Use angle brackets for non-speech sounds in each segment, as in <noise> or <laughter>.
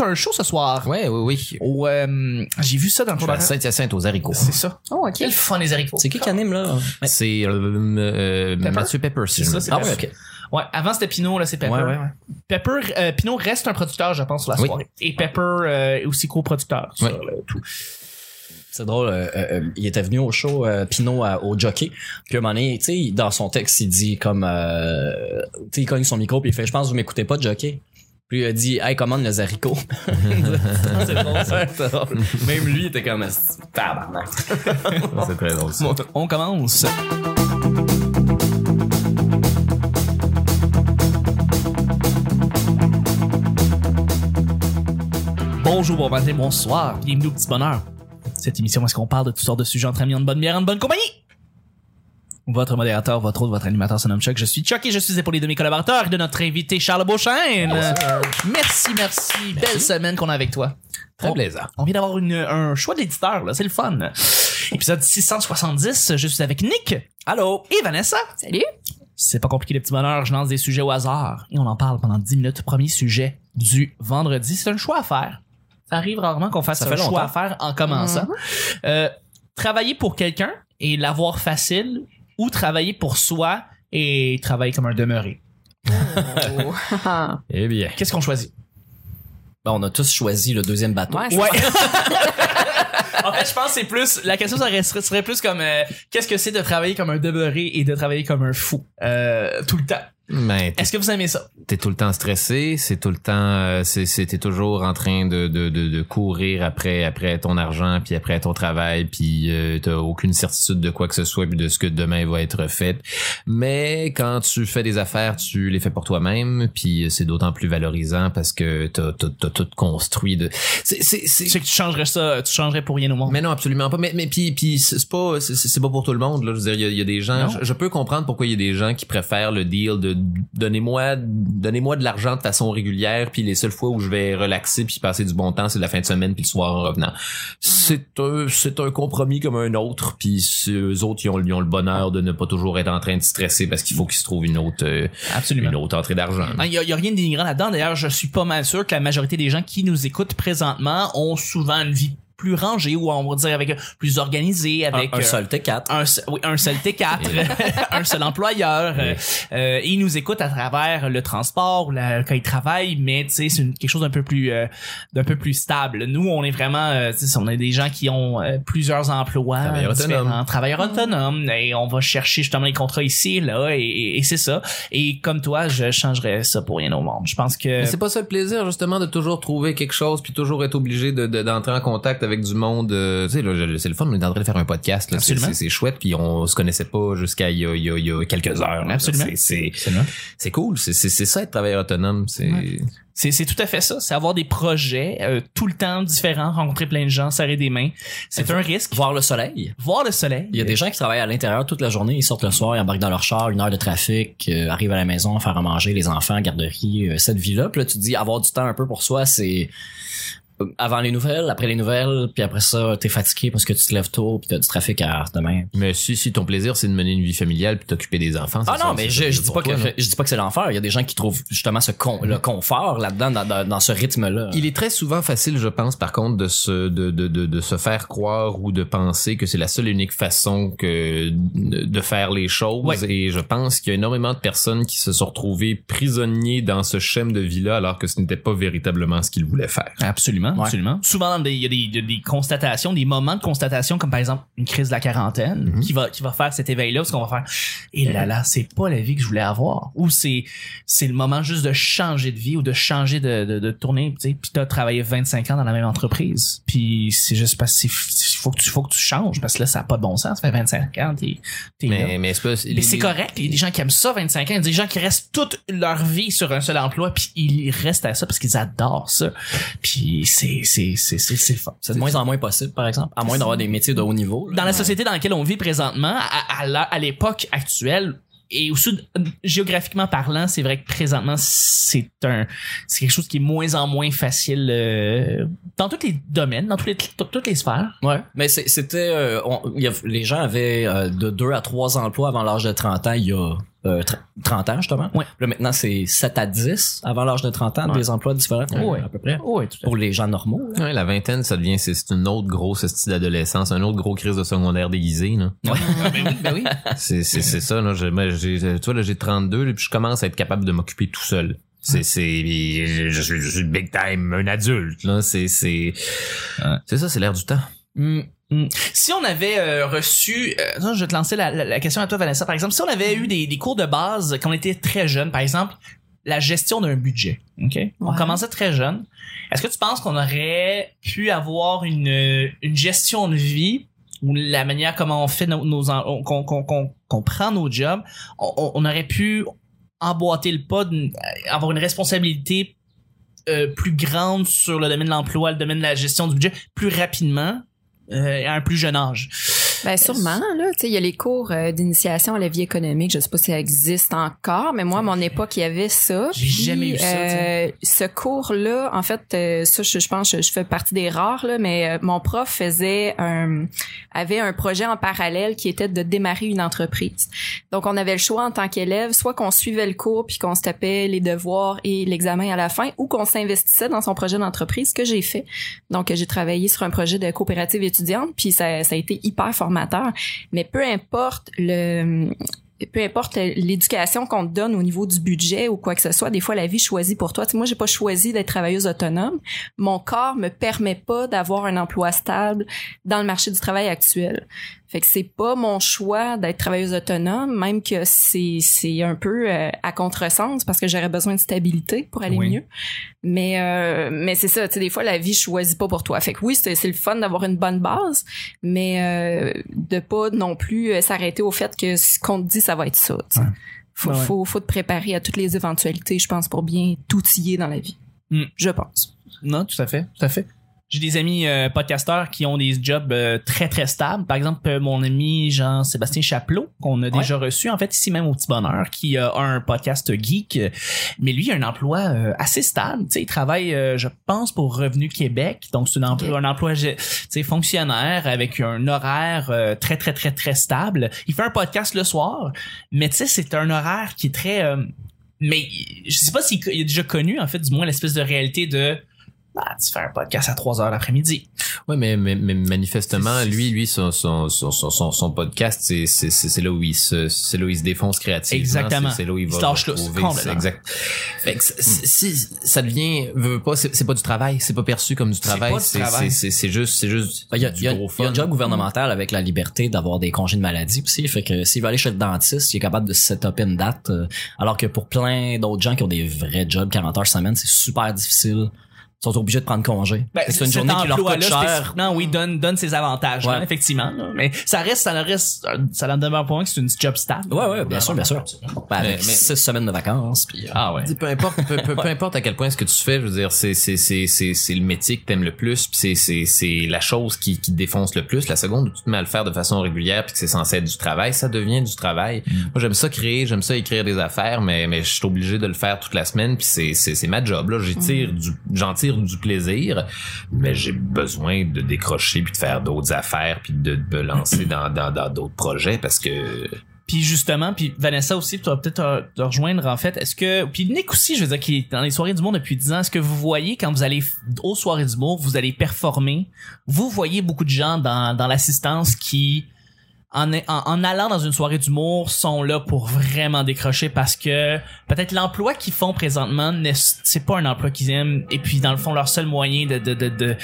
un show ce soir. Ouais, oui, oui. Au, euh, j'ai vu ça dans le Je suis tour à Saint-Hyacinthe aux haricots. C'est ça. Oh, ok. Quel fun les haricots. C'est qui qui anime, là? C'est euh, euh, Pepper? Mathieu Pepper. si C'est je me c'est Ah, ouais, ok. Ouais, avant c'était Pinot, là c'est Pepper. Ouais, ouais, ouais. Pepper, euh, Pinot reste un producteur, je pense, sur la Oui. soirée. Et Pepper euh, est aussi coproducteur sur Oui. le tout. C'est drôle, euh, euh, il était venu au show euh, Pinot à- au jockey. Puis à un moment donné, tu sais, dans son texte, il dit comme euh, tu sais, il cogne son micro puis il fait je pense que vous m'écoutez pas de jockey. Puis il a dit Hey, commande les haricots. <laughs> c'est drôle ça. C'est drôle. Même lui il était comme tabarnak. C'est très drôle. ça. Bon, on commence. Bonjour, bon matin, bonsoir, bienvenue au petit bonheur. Cette émission, où est-ce qu'on parle de toutes sortes de sujets entre amis, en bonne bière, en bonne compagnie? Votre modérateur, votre autre, votre animateur se nomme Chuck. Je suis Chuck et je suis épaulé de mes collaborateurs et de notre invité Charles Beauchesne. Merci, merci. Belle semaine qu'on a avec toi. Très On- plaisant. on vient d'avoir une- un choix d'éditeur, là. C'est le fun. Épisode 670, je suis avec Nick. Allô? Et Vanessa. Salut. C'est pas compliqué, le petit bonheur. Je lance des sujets au hasard. Et on en parle pendant 10 minutes. Premier sujet du vendredi. C'est un choix à faire. Ça arrive rarement qu'on fasse Ça un fait choix longtemps. à faire en commençant. Euh, travailler pour quelqu'un et l'avoir facile ou travailler pour soi et travailler comme un demeuré. Oh. Eh bien. Qu'est-ce qu'on choisit? Ben, on a tous choisi le deuxième bateau. Ouais, <laughs> Ouais. en fait, je pense que c'est plus la question ça resterait- serait plus comme euh, qu'est-ce que c'est de travailler comme un demeuré et de travailler comme un fou euh, tout le temps? Mais t'es- Est-ce que vous aimez ça? t'es tout le temps stressé, c'est tout le temps, euh, c'est, t'es toujours en train de, de, de, de courir après après ton argent puis après ton travail puis euh, t'as aucune certitude de quoi que ce soit puis de ce que demain va être fait. Mais quand tu fais des affaires, tu les fais pour toi-même puis c'est d'autant plus valorisant parce que t'as, t'as, t'as tout construit de. C'est, que tu changerais ça, tu changerais pour rien au monde. Mais non, absolument pas. Mais, mais puis, puis c'est pas, c'est- pas pour tout le monde. Là. Je veux dire, il y a, il y a des gens. Je, je peux comprendre pourquoi il y a des gens qui préfèrent le deal de donnez-moi, donnez-moi de l'argent de façon régulière. Puis les seules fois où je vais relaxer puis passer du bon temps, c'est la fin de semaine puis le soir en revenant. C'est un, c'est un compromis comme un autre. Puis eux autres, ils ont, ils ont le bonheur de ne pas toujours être en train de stresser parce qu'il faut qu'ils se trouvent une autre, euh, Absolument. une autre entrée d'argent. Il y, a, y a rien de dénigrant là-dedans. D'ailleurs, je suis pas mal sûr que la majorité des gens qui nous écoutent présentement ont souvent une vie plus rangée ou on va dire avec plus organisée, avec un, un euh, seul T4. un, oui, un seul T4, <laughs> <laughs> un seul employeur. euh, euh, ils nous écoutent à travers le transport, ou la, quand ils travaillent, mais tu sais, c'est une- quelque chose d'un peu plus, euh, d'un peu plus stable. Nous, on est vraiment, euh, tu sais, on est des gens qui ont euh, plusieurs emplois, Travailleurs autonomes. travailleurs autonomes, et on va chercher justement les contrats ici et là, et, et- et c'est ça. Et comme toi, je changerais ça pour rien au monde. Je pense que Mais c'est pas ça le plaisir justement de toujours trouver quelque chose puis toujours être obligé de de- d'entrer en contact avec du monde. euh, tu sais là, c'est le fun, on est en train de faire un podcast. là. C'est Absolument. c'est- c'est chouette puis on se connaissait pas jusqu'à il y a, il y a- il y a quelques heures. là. Absolument. C'est- cool. C'est ça être travailleur autonome. C'est Ouais. C'est, c'est tout à fait ça. C'est avoir des projets euh, tout le temps différents, rencontrer plein de gens, serrer des mains. C'est un risque. Voir le soleil. Voir le soleil. Il y a des gens qui travaillent à l'intérieur toute la journée, ils sortent le soir, ils embarquent dans leur char, une heure de trafic, euh, arrivent à la maison, faire à manger les enfants, garderie, euh, cette vie-là. Puis là, tu te dis, avoir du temps un peu pour soi, c'est avant les nouvelles, après les nouvelles, puis après ça, t'es fatigué parce que tu te lèves tôt, puis t'as du trafic à demain. Mais si si ton plaisir c'est de mener une vie familiale puis t'occuper des enfants. c'est Ah ça, non, mais je, je dis pas que non? je dis pas que c'est l'enfer. Il y a des gens qui trouvent justement ce con, le confort là-dedans, dans, dans, dans ce rythme-là. Il est très souvent facile, je pense, par contre, de se de, de, de, de se faire croire ou de penser que c'est la seule et unique façon que de de faire les choses. Ouais. Et je pense qu'il y a énormément de personnes qui se sont retrouvées prisonniers dans ce schème de vie-là, alors que ce n'était pas véritablement ce qu'ils voulaient faire. Absolument, Ouais. absolument. Souvent, dans des- il y a des, constatations, des moments de constatation, comme par exemple une crise de la quarantaine, Mhm. qui va qui va faire cet éveil-là, parce qu'on va faire, et là là, c'est pas la vie que je voulais avoir, ou c'est c'est le moment juste de changer de vie ou de changer de de, de tourner, tu sais, puis t'as travaillé 25 ans dans la même entreprise, puis c'est juste parce que c'est- faut que tu faut que tu changes parce que là ça a pas de bon sens, ça fait 25 ans, t'es t'es là. Mais, mais c'est pas... Mais c'est correct. Il y a des gens qui aiment ça 25 ans. Il y a des gens qui restent toute leur vie sur un seul emploi puis ils restent à ça parce qu'ils adorent ça. Puis c'est c'est c'est c'est c'est fun. C'est de moins en moins possible, par exemple, à moins d'avoir des métiers de haut niveau. là. Dans la société dans laquelle on vit présentement, à, à, la- à l'époque actuelle, et aussi géographiquement parlant, c'est vrai que présentement c'est un c'est quelque chose qui est moins en moins facile euh, dans tous les domaines, dans les, tout- toutes les sphères. Ouais, mais c'était euh, les gens avaient euh, de 2 à 3 emplois avant l'âge de 30 ans il y a euh, tr- 30 ans justement. Ouais. Là maintenant c'est 7 à 10 avant l'âge de 30 ans Ouais. des emplois différents Ouais. à peu près tout pour les gens normaux. la vingtaine, ça devient, c'est une autre grosse style d'adolescence, un autre gros crise de secondaire déguisé, là. <laughs> ben oui, ben oui. C'est, ça, là. J'ai, tu vois, là, j'ai 32, là, puis je commence à être capable de m'occuper tout seul. C'est, c'est, je, je suis, je suis big time, un adulte, là. C'est, c'est, c'est ça, c'est l'air du temps. Mm, mm. Si on avait euh, reçu, euh, je vais te lancer la, la- la question à toi Vanessa. Par exemple, si on avait eu des, des cours de base quand on était très jeune, par exemple, la gestion d'un budget, ok, on commençait très jeune. Est-ce que tu penses qu'on aurait pu avoir une, une gestion de vie ou la manière comment on fait nos, qu'on prend nos jobs, on, aurait pu emboîter le pas, avoir une responsabilité euh, plus grande sur le domaine de l'emploi, le domaine de la gestion du budget, plus rapidement? Euh, à un plus jeune âge. Ben sûrement là, tu sais il y a les cours euh, d'initiation à la vie économique, je sais pas si ça existe encore, mais moi à mon époque il y avait ça. J'ai jamais eu ça, euh, ce cours là, en fait euh, ça je, je pense je, je fais partie des rares là, mais euh, mon prof faisait un avait un projet en parallèle qui était de démarrer une entreprise. Donc on avait le choix en tant qu'élève, soit qu'on suivait le cours puis qu'on se tapait les devoirs et l'examen à la fin ou qu'on s'investissait dans son projet d'entreprise, que j'ai fait. Donc j'ai travaillé sur un projet de coopérative étudiante puis ça, ça a été hyper formateur. Mais peu importe le peu importe l'éducation qu'on te donne au niveau du budget ou quoi que ce soit, des fois la vie choisit pour toi. Tu sais, moi, j'ai pas choisi d'être travailleuse autonome. Mon corps me permet pas d'avoir un emploi stable dans le marché du travail actuel. Fait que c'est pas mon choix d'être travailleuse autonome, même que c'est c'est un peu euh, à contresens parce que j'aurais besoin de stabilité pour aller Oui. mieux. Mais euh, mais c'est ça, tu sais des fois la vie choisit pas pour toi. Fait que oui, c'est c'est le fun d'avoir une bonne base, mais euh, de pas non plus euh, s'arrêter au fait que ce qu'on te dit ça va être ça. Ouais. Faut, ouais. faut faut te préparer à toutes les éventualités, je pense, pour bien t'outiller dans la vie. Mm. Je pense. Non, tout à fait, tout à fait. J'ai des amis euh, podcasteurs qui ont des jobs euh, très très stables. Par exemple, euh, mon ami Jean-Sébastien Chaplot, qu'on a déjà reçu en fait ici même au Petit Bonheur, qui a un podcast geek, mais lui a un emploi euh, assez stable. Tu sais, il travaille, euh, je pense, pour Revenu Québec, donc c'est un emploi, un emploi, tu sais, fonctionnaire avec un horaire euh, très très très très stable. Il fait un podcast le soir, mais tu sais, c'est un horaire qui est très euh, mais je sais pas s'il il a déjà connu en fait du moins l'espèce de réalité de bah, tu fais un podcast à 3 heures l'après-midi. Ouais, mais, mais, mais manifestement, lui, lui, son, son, son, son, son- podcast, c'est, c'est, c'est c'est là où il se, c'est là où il se défonce créativement. Exactement. C'est, là où il Il va se exact. Fait que si ça devient, veut, pas, c'est, pas du travail, c'est pas perçu comme du travail. C'est, juste, c'est juste Ben, Il y a, du y a- gros il y a un job gouvernemental avec la liberté d'avoir des congés de maladie aussi. Fait que s'il veut aller chez le dentiste, il est capable de se set-up une date. euh, alors que pour plein d'autres gens qui ont des vrais jobs 40 heures semaine, c'est super difficile. Ils sont obligés de prendre congé. Ben, c'est une journée qui leur coûte cher. spécifiquement, oui, donne, donne ses avantages, Ouais. là, effectivement. là. Mais ça reste, ça reste, ça n'en demeure pas que c'est une job stable. Ouais, ouais, bien sûr, bien sûr. Ben, avec Mais- mais- six semaines de vacances. Puis, euh, Ah ouais. Dis, peu importe peu, peu, <laughs> peu importe à quel point ce que tu fais je veux dire c'est c'est c'est c'est c'est le métier que t'aimes le plus puis c'est c'est c'est la chose qui qui te défonce le plus la seconde où tu te mets à le faire de façon régulière puis que c'est censé être du travail ça devient du travail moi j'aime ça créer j'aime ça écrire des affaires mais mais je suis obligé de le faire toute la semaine puis c'est c'est c'est ma job là j'y tire du j'en du plaisir mais j'ai besoin de décrocher puis de faire d'autres affaires puis de me lancer dans dans dans d'autres projets parce que Puis justement, puis Vanessa aussi, tu vas peut-être te, rejoindre en fait. Est-ce que puis Nick aussi, je veux dire, qui est dans les soirées du monde depuis 10 ans, est-ce que vous voyez quand vous allez aux soirées du monde, vous allez performer, vous voyez beaucoup de gens dans dans l'assistance qui en, en, en allant dans une soirée d'humour sont là pour vraiment décrocher parce que peut-être l'emploi qu'ils font présentement n'est- c'est pas un emploi qu'ils aiment. Et puis dans le fond leur seul moyen de de de, de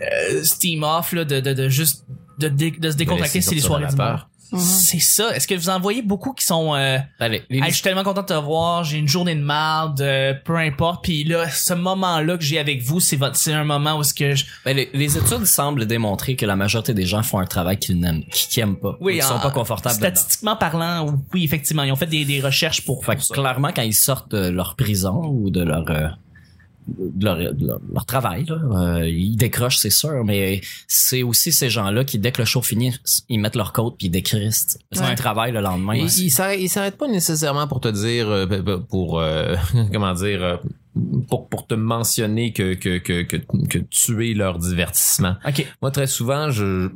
euh, steam off là de de, de juste de, de se décontracter c'est les soirées d'humour Mhm. c'est ça. Est-ce que vous en voyez beaucoup qui sont euh, allez, les- Hey, je suis tellement content de te voir, j'ai une journée de marde, euh, peu importe. Puis là, ce moment-là que j'ai avec vous, c'est votre c'est un moment où est-ce que je... ben, les, les études semblent démontrer que la majorité des gens font un travail qu'ils n'aiment, qu'ils aiment pas. Oui, ils sont en- pas confortables dedans. Statistiquement parlant, oui, effectivement, ils ont fait des, des recherches pour, Fait pour que ça. clairement, quand ils sortent de leur prison ou de leur euh, de leur, de leur, leur travail, là, euh, ils décrochent, c'est sûr, mais c'est aussi ces gens-là qui, dès que le show finit, ils mettent leur côte puis ils décrissent. Parce Ouais. qu'ils travaillent le lendemain. Il, il s'arrête, il s'arrête pas nécessairement pour te dire, euh, pour euh, <laughs> comment dire, euh, pour, pour te mentionner que, que, que, que, que tu es leur divertissement. Ok. Moi, très souvent, je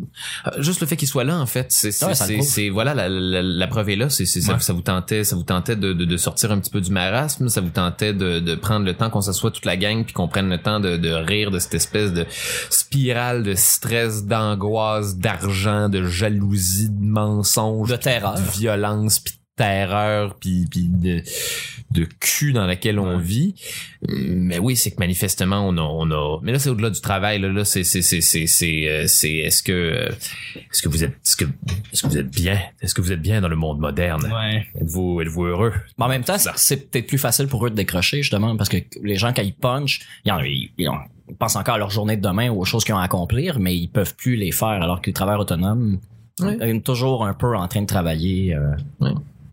juste le fait qu'ils soient là, en fait, c'est c'est Ouais, c'est- voilà la, la, la preuve est là. C'est c'est ça, Ouais. ça vous tentait, ça vous tentait de, de, de sortir un petit peu du marasme, ça vous tentait de, de prendre le temps qu'on s'assoie toute la gang puis qu'on prenne le temps de, de rire de cette espèce de spirale de stress, d'angoisse, d'argent, de jalousie, de mensonge, De terreur. de violence, puis terreur, puis puis de de cul dans laquelle on vit. Mais oui, c'est que manifestement on a on a mais là c'est au-delà du travail là, là c'est c'est c'est c'est c'est euh, c'est est-ce que euh, est-ce que vous êtes est-ce que est-ce que vous êtes bien Est-ce que vous êtes bien dans le monde moderne? Ouais. Êtes-vous êtes-vous heureux? Mais en même temps, c'est- c'est peut-être plus facile pour eux de décrocher, justement, parce que les gens, quand ils punchent, ils, en- ils- ils ont- ils pensent encore à leur journée de demain ou aux choses qu'ils ont à accomplir, mais ils peuvent plus les faire, alors que les travailleurs autonomes Ouais. sont toujours un peu en train de travailler. euh,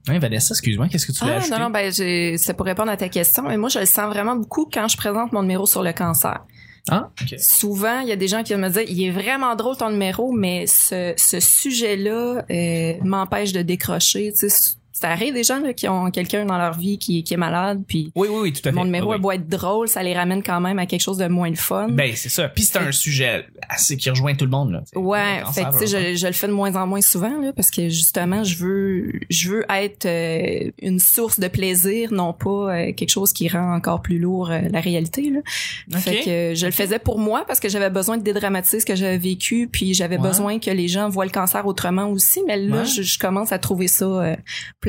Ouais, Vanessa, excuse-moi, qu'est-ce que tu voulais Ah, ajouter? non, non, ben, c'est pour répondre à ta question. Mais moi, je le sens vraiment beaucoup quand je présente mon numéro sur le cancer. Ah. Souvent, il y a des gens qui me disent, il est vraiment drôle ton numéro, mais ce, ce sujet-là euh, m'empêche de décrocher. Tu sais, ça arrive des gens là, qui ont quelqu'un dans leur vie qui, qui est malade, puis Oui, oui, oui, tout à fait. mon numéro Oui, beau être drôle, ça les ramène quand même à quelque chose de moins le fun. Ben, c'est ça. Puis c'est un sujet assez qui rejoint tout le monde, là. Ouais, fait que, tu sais, je, je le fais de moins en moins souvent là, parce que justement, je veux, je veux être euh, une source de plaisir, non pas euh, quelque chose qui rend encore plus lourd euh, la réalité. Là. Ok. Fait que je le faisais pour moi parce que j'avais besoin de dédramatiser ce que j'avais vécu, puis j'avais Ouais. besoin que les gens voient le cancer autrement aussi. Mais là, Ouais. je, je commence à trouver ça euh,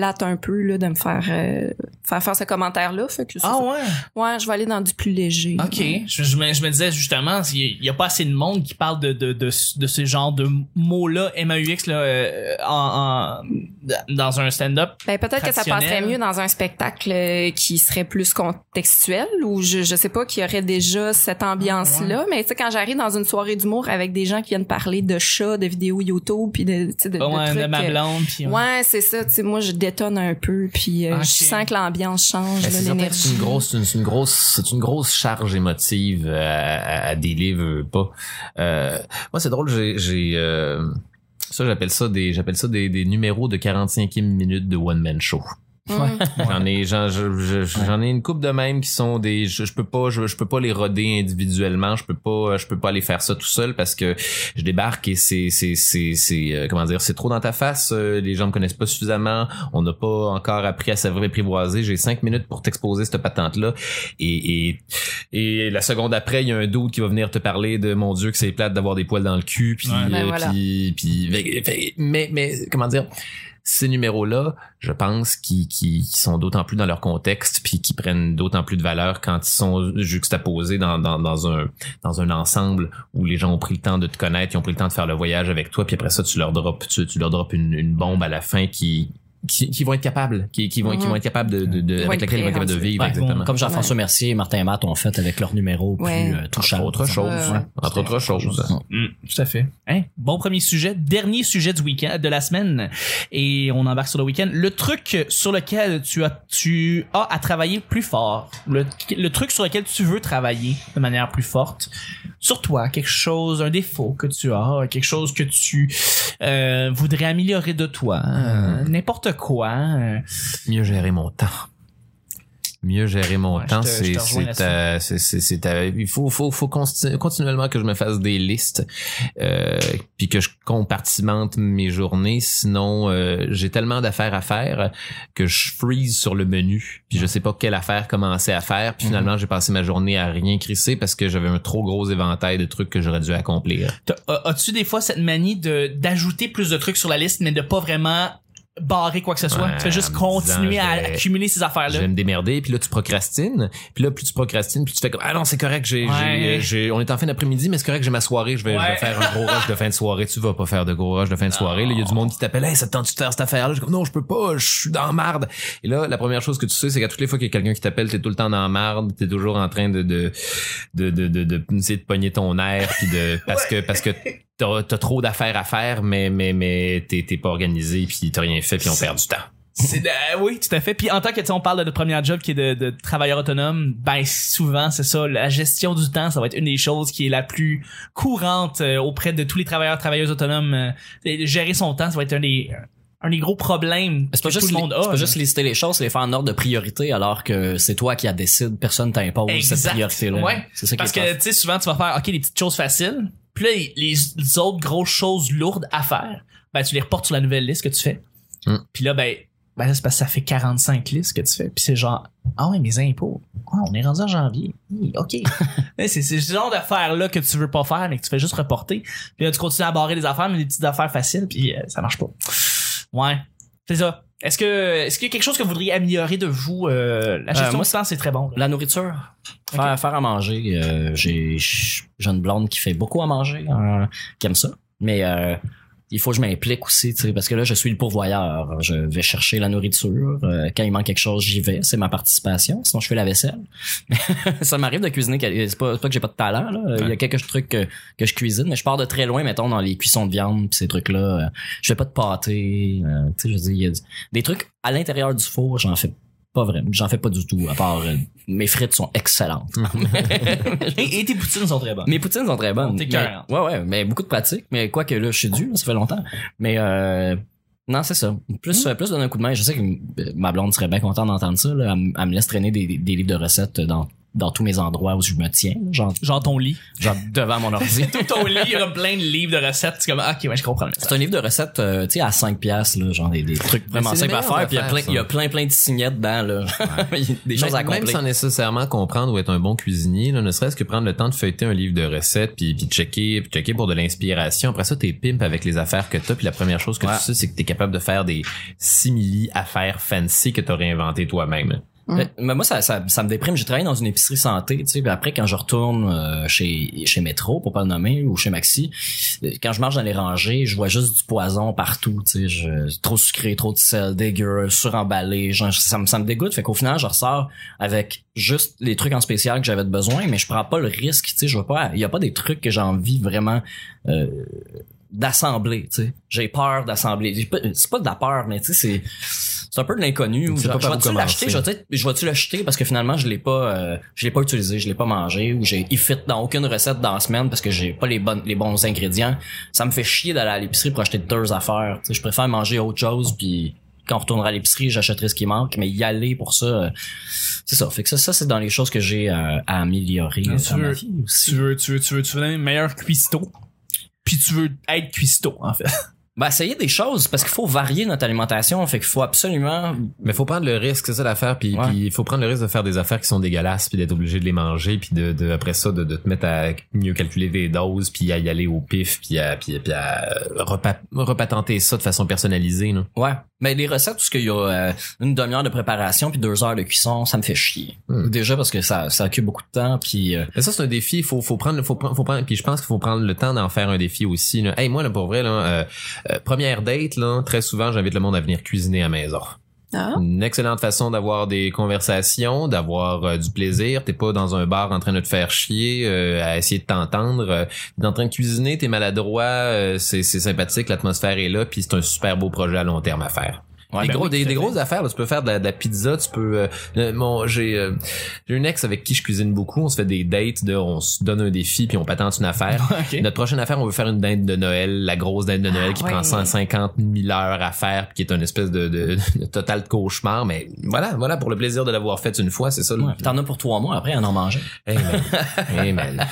plate un peu là, de me faire euh, faire faire ce commentaire là. Fait que c'est Ah ça. ouais? ouais, je vais aller dans du plus léger. Ok, je, je me, je me disais justement, il y, a pas assez de monde qui parle de de de, de ce genre de mots-là, MAUX là, euh, en, en- dans un stand-up. Ben, peut-être que ça passerait mieux dans un spectacle euh, qui serait plus contextuel ou je, je sais pas, qui aurait déjà cette ambiance-là. Mais tu sais, quand j'arrive dans une soirée d'humour avec des gens qui viennent parler de chats, de vidéos YouTube, puis de, tu sais, de, de ouais, trucs, de ma euh, Ouais, c'est ça. Tu sais, moi, je détonne un peu, puis euh, Ok. je sens que l'ambiance change, Ben, l'énergie. c'est une grosse, c'est une, grosse, c'est une grosse charge émotive euh, à, à, à des livres pas. Euh, moi, c'est drôle, j'ai, j'ai, euh, ça, j'appelle ça des, j'appelle ça des, des numéros de 45e minute de one man show. J'en ai, j'en, je- je- j'en ai une coupe de même qui sont des, je, je peux pas, je, je peux pas les roder individuellement, je peux pas, je peux pas aller faire ça tout seul parce que je débarque et c'est, c'est, c'est, c'est, euh, comment dire, c'est trop dans ta face, euh, les gens me connaissent pas suffisamment, on n'a pas encore appris à s'apprivoiser, j'ai cinq minutes pour t'exposer cette patente-là. Et, et, et la seconde après, il y a un doute qui va venir te parler de mon dieu que c'est plate d'avoir des poils dans le cul, puis, Ouais. Ben euh, voilà. puis, puis, mais, mais, comment dire, ces numéros-là, je pense, qui, sont d'autant plus dans leur contexte, puis qui prennent d'autant plus de valeur quand ils sont juxtaposés dans, un ensemble où les gens ont pris le temps de te connaître, ils ont pris le temps de faire le voyage avec toi, puis après ça, tu leur drops, tu, leur drops une bombe à la fin qui qui, qui vont être capables, qui, qui vont qui Mhm. vont être capables de, de, de- avec laquelle ils vont être capables de vivre Ouais, exactement. Comme Jean-François Mercier et Martin Matt ont fait avec leur numéro Ouais. plus euh, touchant. Entre autres choses, Ouais, ouais. entre autres choses. Mm, tout à fait. Hein? Bon premier sujet, dernier sujet du week-end, de la semaine, et on embarque sur le week-end. Le truc sur lequel tu as, tu as à travailler plus fort, le, le truc sur lequel tu veux travailler de manière plus forte, sur toi, quelque chose, un défaut que tu as, quelque chose que tu euh, voudrais améliorer de toi, euh, n'importe quoi. euh, mieux gérer mon temps. Mieux gérer mon Ouais, temps, te- je c'est c'est à- c'est c'est c'est à- il faut faut faut continuellement que je me fasse des listes euh, puis que je compartimente mes journées. Sinon euh, j'ai tellement d'affaires à faire que je freeze sur le menu puis je sais pas quelle affaire commencer à faire puis finalement j'ai passé ma journée à rien crisser parce que j'avais un trop gros éventail de trucs que j'aurais dû accomplir. As-tu des fois cette manie de d'ajouter plus de trucs sur la liste, mais de pas vraiment barrer quoi que ce soit? Ouais, tu fais juste continuer disant, à je vais- accumuler ces Je affaires-là. vais me démerder, puis là tu procrastines, puis là plus tu procrastines, puis tu fais comme ah non c'est correct, j'ai, Ouais. j'ai, on est en fin d'après-midi, mais c'est correct, j'ai ma soirée, je vais, je vais faire un gros rush de fin de soirée. Tu vas pas faire de gros rush de fin de soirée. Là il y a du monde qui t'appelle, hey ça te tente de faire cette affaire-là, je comme non je peux pas, je suis dans marde. Et là la première chose que tu sais c'est qu'à toutes les fois qu'il y a quelqu'un qui t'appelle, t'es tout le temps dans marde, t'es toujours en train de de de de de, de, essayer de pogner ton air, puis de parce que parce que t'as, t'as trop d'affaires à faire, mais mais mais t'es t'es pas organisé, puis t'as rien fait, puis on perd du temps. C'est de- euh, oui, tout à fait. Puis en tant que tu sais, on parle de notre premier job qui est de, de travailleur autonome, ben souvent c'est ça, la gestion du temps, ça va être une des choses qui est la plus courante euh, auprès de tous les travailleurs travailleuses autonomes. Euh, gérer son temps, ça va être un des un des gros problèmes C'est pas que juste, tout le monde c'est pas juste là. lister les choses, c'est les faire en ordre de priorité alors que c'est toi qui la décide, personne t'impose cette Exact. priorité-là. Ouais. C'est ça qui Parce est que, tu sais, souvent, tu vas faire, OK, les petites choses faciles. Puis là, les, les autres grosses choses lourdes à faire, ben, tu les reportes sur la nouvelle liste que tu fais. Hmm. Puis là, ben, ben, là, c'est parce que ça fait 45 listes que tu fais. Puis c'est genre, ah ouais, mes impôts. Ah, on est rendu en janvier. Hi, OK. <laughs> C'est ce genre d'affaires-là que tu veux pas faire, mais que tu fais juste reporter. Puis là, tu continues à barrer les affaires, mais des petites affaires faciles, puis euh, ça marche pas. Ouais. C'est ça. Est-ce que, est-ce qu'il y a quelque chose que vous voudriez améliorer de vous? Euh, la gestion moi, temps, c'est très bon. là? La nourriture. Faire, faire à manger. euh, j'ai j'ai une blonde qui fait beaucoup à manger, euh, qui aime ça. Mais euh, il faut que je m'implique aussi, parce que là, je suis le pourvoyeur. Je vais chercher la nourriture. Euh, quand il manque quelque chose, j'y vais. C'est ma participation. Sinon, je fais la vaisselle. <laughs> ça m'arrive de cuisiner. C'est pas, pas que j'ai pas de talent. Là. Il y a quelques trucs que, que je cuisine, mais je pars de très loin, mettons, dans les cuissons de viande pis ces trucs-là. Je fais pas de pâté. euh, tu sais, je veux dire, il y a des trucs à l'intérieur du four, j'en fais pas vraiment. J'en fais pas du tout, à part euh, mes frites sont excellentes. Et, <laughs> et tes poutines sont très bonnes. Mes poutines sont très bonnes. T'es Mais- hein. ouais, ouais, mais beaucoup de pratique. Mais quoi que là, je suis dû, ça fait longtemps. Mais euh, non, c'est ça. Plus, euh, plus donner un coup de main. Je sais que euh, ma blonde serait bien contente d'entendre ça. Là. Elle me laisse traîner des, des livres de recettes dans, dans tous mes endroits où je me tiens. Genre, Genre ton lit. genre devant mon ordi. <laughs> Tout ton lit, il y a plein de livres de recettes. C'est comme, ah, ok, ouais, je comprends C'est un livre de recettes, euh, tu sais, à 5 piastres, là, genre des, des trucs vraiment simples à faire. Puis il y a plein, affaires, il y a ça. plein, plein de signettes dedans, là. <laughs> Des choses à même, même sans nécessairement comprendre ou être un bon cuisinier, là, ne serait-ce que prendre le temps de feuilleter un livre de recettes puis, puis checker puis checker pour de l'inspiration. Après ça, t'es pimp avec les affaires que t'as. Puis la première chose que Ouais. tu sais, c'est que t'es capable de faire des simili affaires fancy que t'aurais inventées toi-même. Mm. Mais, mais moi, ça, ça, ça me déprime. J'ai travaillé dans une épicerie santé, tu sais. Après, quand je retourne euh, chez chez Metro, pour pas le nommer, ou chez Maxi, euh, quand je marche dans les rangées, je vois juste du poison partout, tu sais. Je- Trop sucré, trop de sel, dégueu, suremballé. Genre, ça, me, ça me dégoûte. Fait qu'au final, je ressors avec juste les trucs en spécial que j'avais besoin, mais je prends pas le risque, tu sais. Je vois pas. Il y a pas des trucs que j'ai envie vraiment. Euh, d'assembler, tu sais. J'ai peur d'assembler. C'est pas de la peur, mais tu sais, c'est c'est un peu de l'inconnu. Je vais-tu l'acheter? Je vais-tu l'acheter parce que finalement, je l'ai pas, euh, je l'ai pas utilisé, je l'ai pas mangé, ou j'ai, il fit dans aucune recette dans la semaine parce que j'ai pas les bonnes, les bons ingrédients. Ça me fait chier d'aller à l'épicerie pour acheter deux affaires. Tu sais, je préfère manger autre chose puis quand on retournera à l'épicerie, j'achèterai ce qui manque, mais y aller pour ça, euh, c'est ça. Fait que ça, ça c'est dans les choses que j'ai euh, à améliorer tu dans ma veux-. Tu veux, tu veux, tu veux, tu veux devenir meilleur cuistot? Puis tu veux être cuistot, en fait. Ben, essayer des choses parce qu'il faut varier notre alimentation. Fait qu'il faut absolument Mais faut prendre le risque, c'est ça l'affaire. Puis Ouais. il faut prendre le risque de faire des affaires qui sont dégueulasses, puis d'être obligé de les manger, puis de, de après ça de, de te mettre à mieux calculer tes doses, puis à y aller au pif, puis à puis, puis à repa- repatenter ça de façon personnalisée. Là. Ouais. Mais les recettes, tout ce qu'il y a euh, une demi-heure de préparation puis deux heures de cuisson, ça me fait chier. Hmm. Déjà parce que ça, ça occupe beaucoup de temps puis euh, Mais ça c'est un défi. Faut faut prendre faut prendre faut prendre. Puis je pense qu'il faut prendre le temps d'en faire un défi aussi. Là. Hey moi là pour vrai là euh, euh, première date là très souvent j'invite le monde à venir cuisiner à la maison. Ah. Une excellente façon d'avoir des conversations, d'avoir euh, du plaisir. T'es pas dans un bar en train de te faire chier, euh, à essayer de t'entendre. Euh, t'es en train de cuisiner, t'es maladroit, euh, c'est, c'est sympathique, l'atmosphère est là, puis c'est un super beau projet à long terme à faire. Ouais, des, ben gros, oui, des, grosses affaires, là, tu peux faire de la, de la pizza, tu peux. euh, mon, j'ai, euh, j'ai une ex avec qui je cuisine beaucoup. On se fait des dates, de, on se donne un défi puis on patente une affaire. <laughs> Notre prochaine affaire, on veut faire une dinde de Noël, la grosse dinde de Noël qui ouais. prend 150 000 heures à faire, puis qui est une espèce de, de, <laughs> de total cauchemar. Mais voilà, voilà pour le plaisir de l'avoir fait une fois, c'est ça. le- ouais, puis t'en as pour trois mois après à en manger. Hey, man. Hey, man.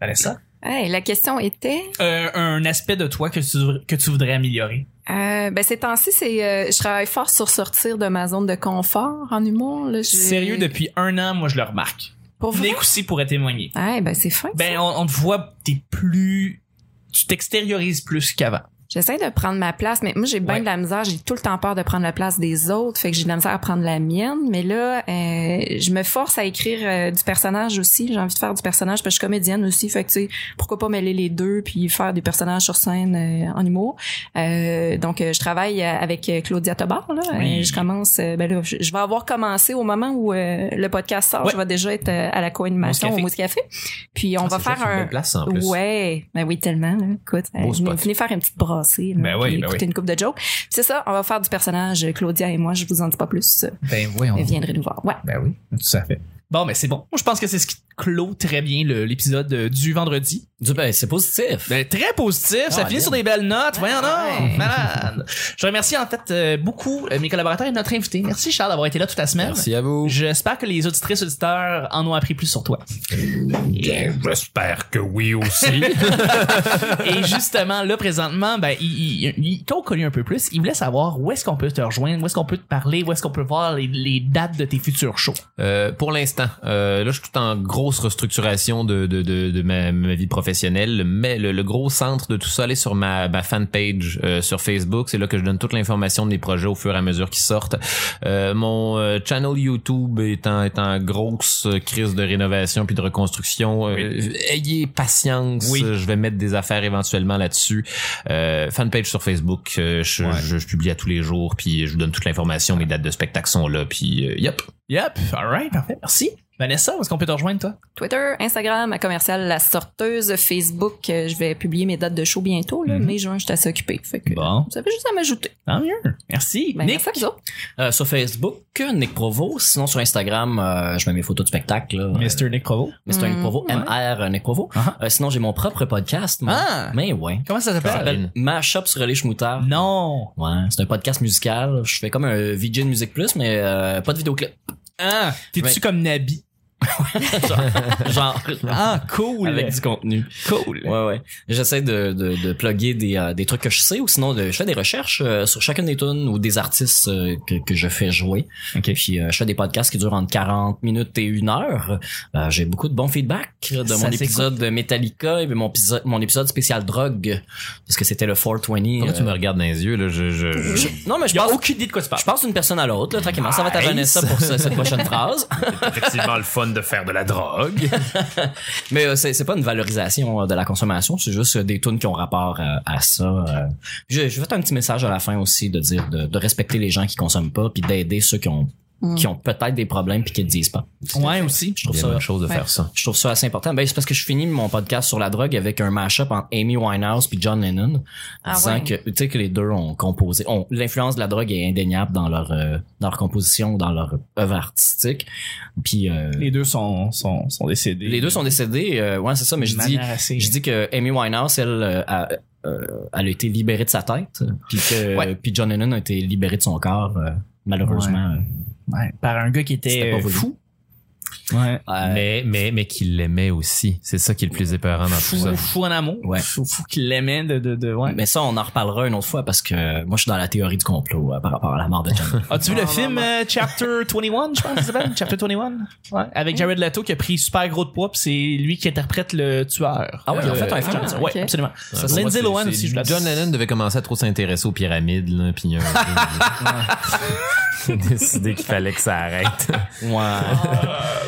Vanessa? Hey, la question était? Euh, un aspect de toi que tu, que tu voudrais améliorer. Euh, ben ces temps-ci, c'est euh, je travaille fort sur sortir de ma zone de confort en humour. Là, Sérieux, depuis un an, moi, je le remarque. Pour vrai? Nick aussi pourrait témoigner. Ah, ben c'est fin. Ben, on, on te voit, t'es plus... Tu t'extériorises plus qu'avant. J'essaie de prendre ma place, mais moi j'ai bien Ouais. de la misère. J'ai tout le temps peur de prendre la place des autres, fait que j'ai de la misère à prendre la mienne. Mais là, euh, je me force à écrire euh, du personnage aussi. J'ai envie de faire du personnage parce que je suis comédienne aussi, fait que tu sais, pourquoi pas mêler les deux puis faire des personnages sur scène euh, en humour. Euh, donc je travaille avec Claudia Tobar. Là. Oui. Euh, je commence, ben là, je, vais avoir commencé au moment où le podcast sort. Ouais. Je vais déjà être à la co-animation au. Mousse Café. Puis on Ah, va faire une un place en plus. Ouais, ben oui, tellement. Là. Écoute, venez faire une petite là, Ben oui, ben écouter oui. une coupe de jokes. C'est ça, on va faire du personnage euh, Claudia et moi. Je vous en dis pas plus. Ben oui, on... Viendrez nous voir. Ouais. Ben oui, tout à fait. Bon, mais c'est bon. Moi, je pense que c'est ce qui- clôt très bien l'épisode euh, du vendredi. Du, ben, c'est positif. Ben, très positif, ça finit bien. sur des belles notes. Voyons Ouais. donc, malade. Je remercie en fait euh, beaucoup euh, mes collaborateurs et notre invité. Merci Charles d'avoir été là toute la semaine. Merci à vous. J'espère que les auditrices auditeurs en ont appris plus sur toi. J'espère que oui aussi. <laughs> Et justement, là, présentement, ben, il, il, il- qu'on connu un peu plus, il voulait savoir où est-ce qu'on peut te rejoindre, où est-ce qu'on peut te parler, où est-ce qu'on peut voir les, les dates de tes futurs shows. Euh, pour l'instant, euh, là, je suis tout en grosse restructuration de, de, de, de ma, ma vie professionnelle. Mais le, le gros centre de tout ça, allez sur ma, ma fanpage euh, sur Facebook. C'est là que je donne toute l'information de mes projets au fur et à mesure qu'ils sortent. Euh, mon euh, channel YouTube est en, est en grosse crise de rénovation puis de reconstruction. Euh, Ayez patience. Oui. Je vais mettre des affaires éventuellement là-dessus. Euh, fanpage sur Facebook. euh, je, Ouais. je, je publie à tous les jours puis je vous donne toute l'information. Mes dates de spectacle sont là. Puis, euh, yep. Yep, alright, parfait, merci. Vanessa, où est-ce qu'on peut te rejoindre, toi? Twitter, Instagram, à commercial La Sorteuse, Facebook. euh, je vais publier mes dates de show bientôt. Là, Mhm. mai, juin, je suis assez occupée. Fait que, Bon. Vous avez juste à m'ajouter. Tant mieux. Merci. Ben, Nick? merci. Euh, sur Facebook, Nick Provo. Sinon, sur Instagram, euh, je mets mes photos de spectacle. Là. Mr. Nick Provo. Mr. Nick Mm, Provo, ouais. MR Nick Provo. Ah. Euh, sinon, j'ai mon propre podcast. moi. Ah! Mais ouais. Comment ça Ça s'appelle? s'appelle Mashup sur les schmoutard. Non. Ouais, c'est un podcast musical. Je fais comme un VJ de Musique Plus, mais euh, pas de vidéoclip. Ah, t'es-tu Ouais. comme Nabi? <laughs> Genre, Ah, cool. avec du contenu. cool. Ouais, ouais. J'essaie de, de, de plugger des, euh, des trucs que je sais ou sinon de, je fais des recherches euh, sur chacune des tunes ou des artistes euh, que, que je fais jouer. Ok. Puis euh, je fais des podcasts qui durent entre 40 minutes et une heure. Euh, J'ai beaucoup de bons feedbacks de Ça mon épisode de Metallica et mon épisode, mon épisode spécial drogue parce que c'était le 420. Pourquoi tu me regardes dans les yeux, là? Je, je, je- je- non mais je J'ai pense, aucune idée de quoi tu parles. je passe d'une personne à l'autre là, tranquillement. Ça va Nice. Vanessa pour ce- cette prochaine phrase. <laughs> effectivement le fun de faire de la drogue. <laughs> Mais euh, c'est c'est pas une valorisation euh, de la consommation, c'est juste euh, des tunes qui ont rapport euh, à ça. euh. Je, je vais faire un petit message à la fin aussi de dire de, de respecter les gens qui consomment pas puis d'aider ceux qui ont Mm. qui ont peut-être des problèmes puis qui le disent pas. Ouais, aussi. Je trouve ça une bonne chose de Ouais. faire ça. je trouve ça assez important. Ben c'est parce que je finis mon podcast sur la drogue avec un mashup entre Amy Winehouse puis John Lennon, Ah disant ouais. que tu sais que les deux ont composé, ont l'influence de la drogue est indéniable dans leur euh, dans leur composition, dans leur œuvre artistique. Puis euh, Les deux sont, sont, sont décédés. les deux sont décédés. euh, ouais c'est ça, mais je dis assez- Je dis que Amy Winehouse, elle, euh, a, euh, elle a été libérée de sa tête, puis que Ouais. puis John Lennon a été libéré de son corps, euh, malheureusement. Ouais, par un gars qui était pas euh, fou. Ouais. Euh, mais, mais, mais qu'il l'aimait aussi. C'est ça qui est le plus épeurant dans tout Fou, ça. fou en amour. Ouais. Fou, fou qu'il l'aimait de, de, de, ouais. mais ça, on en reparlera une autre fois parce que moi, je suis dans la théorie du complot euh, par rapport à la mort de John. <laughs> As-tu vu le Non, film non, non. euh, Chapter 21, je pense que ça s'appelle? Chapter 21? Ouais. Avec Jared Leto qui a pris super gros de poids pis c'est lui qui interprète le tueur. Ah ouais, Euh, fait un film? Chapter- Ouais, absolument. Lindsay Lohan aussi, je John Lennon devait commencer à trop s'intéresser aux pyramides, là, puis il a décidé qu'il fallait que ça arrête. ouais.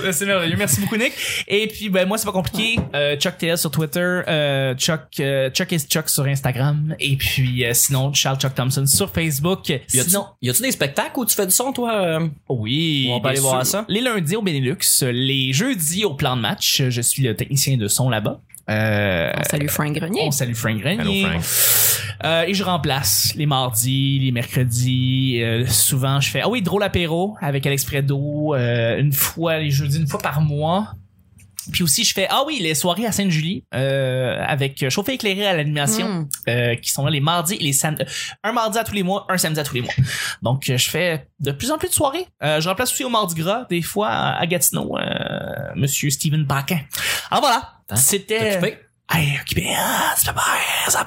<laughs> <laughs> C'est merveilleux. Merci beaucoup, Nick. Et puis, ben, moi, c'est pas compliqué. Euh, Chuck TL sur Twitter, euh, Chuck, euh, Chuck is Chuck sur Instagram. Et puis, euh, sinon, Charles Chuck Thompson sur Facebook. Y a-tu Sinon, y a-tu des spectacles où tu fais du son, toi? euh? oui. On va aller voir ça. Les lundis au Benelux, les jeudis au plan de match. Je suis le technicien de son là-bas. Euh, Salut Frank Grenier. on salue Frank Hello, Grenier. Frank. Euh, et je remplace les mardis, les mercredis. euh, souvent, je fais ah oui, drôle apéro avec Alex Fredo euh, une fois les jeudis, une fois par mois. Puis aussi, je fais ah oui, les soirées à Sainte-Julie euh, avec chauffé éclairé à l'animation Mm. euh, qui sont là les mardis et les samedis. Un mardi à tous les mois, un samedi à tous les mois. Donc, euh, je fais de plus en plus de soirées. Euh, je remplace aussi au Mardi Gras, des fois à à Gatineau, euh, Monsieur Steven Paquin. Alors voilà, Hein? c'était... Hey, occupé, ah, c'est pas bien, ça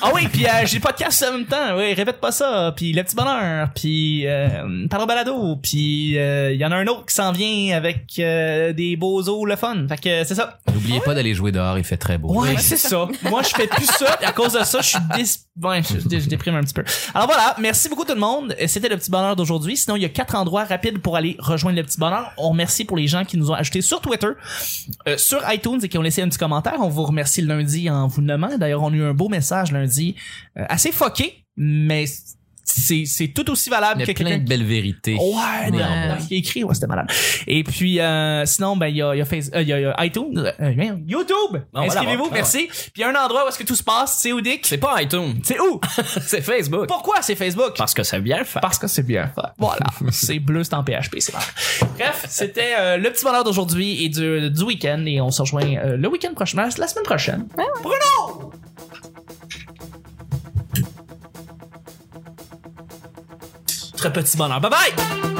Ah oui, puis euh, j'ai le podcast en même temps. Oui, répète pas ça. Puis le petit bonheur. Puis euh, parle au balado. Puis euh, il y en a un autre qui s'en vient avec euh, des beaux os le fun. Fait que c'est ça. N'oubliez pas d'aller jouer dehors, il fait très beau. Ouais, c'est ça. Moi, je fais plus ça. À cause de ça, je suis dés... ouais, je, je- je déprime un petit peu. Alors voilà, merci beaucoup tout le monde. C'était le petit bonheur d'aujourd'hui. Sinon, il y a quatre endroits rapides pour aller rejoindre le petit bonheur. On remercie pour les gens qui nous ont ajoutés sur Twitter, euh, sur iTunes et qui ont laissé un petit commentaire. On vous remercie lundi en vous nommant. D'ailleurs, on a eu un beau message lundi, euh, assez foqué, mais c'est c'est tout aussi valable Il y que a plein quelqu'un de belles vérités. Ouais, ce qui est écrit, ouais, c'était malade. Et puis, euh, sinon, ben, il y a, il y, a Face- euh, il y a- il y a iTunes, euh, merde, YouTube. Inscrivez-vous, merci. Puis il y a un endroit où est-ce que tout se passe, c'est où, Dick? C'est pas iTunes, C'est où? <laughs> c'est Facebook. Pourquoi c'est Facebook? Parce que c'est bien le faire. Parce que c'est bien fait. Voilà. <laughs> c'est bleu, c'est en PHP, c'est mal. Bref, c'était euh, le petit bonheur d'aujourd'hui et du, du week-end. Et on se rejoint euh, le week-end prochain, la, la semaine prochaine. Bruno! Très petit bonheur. Bye bye!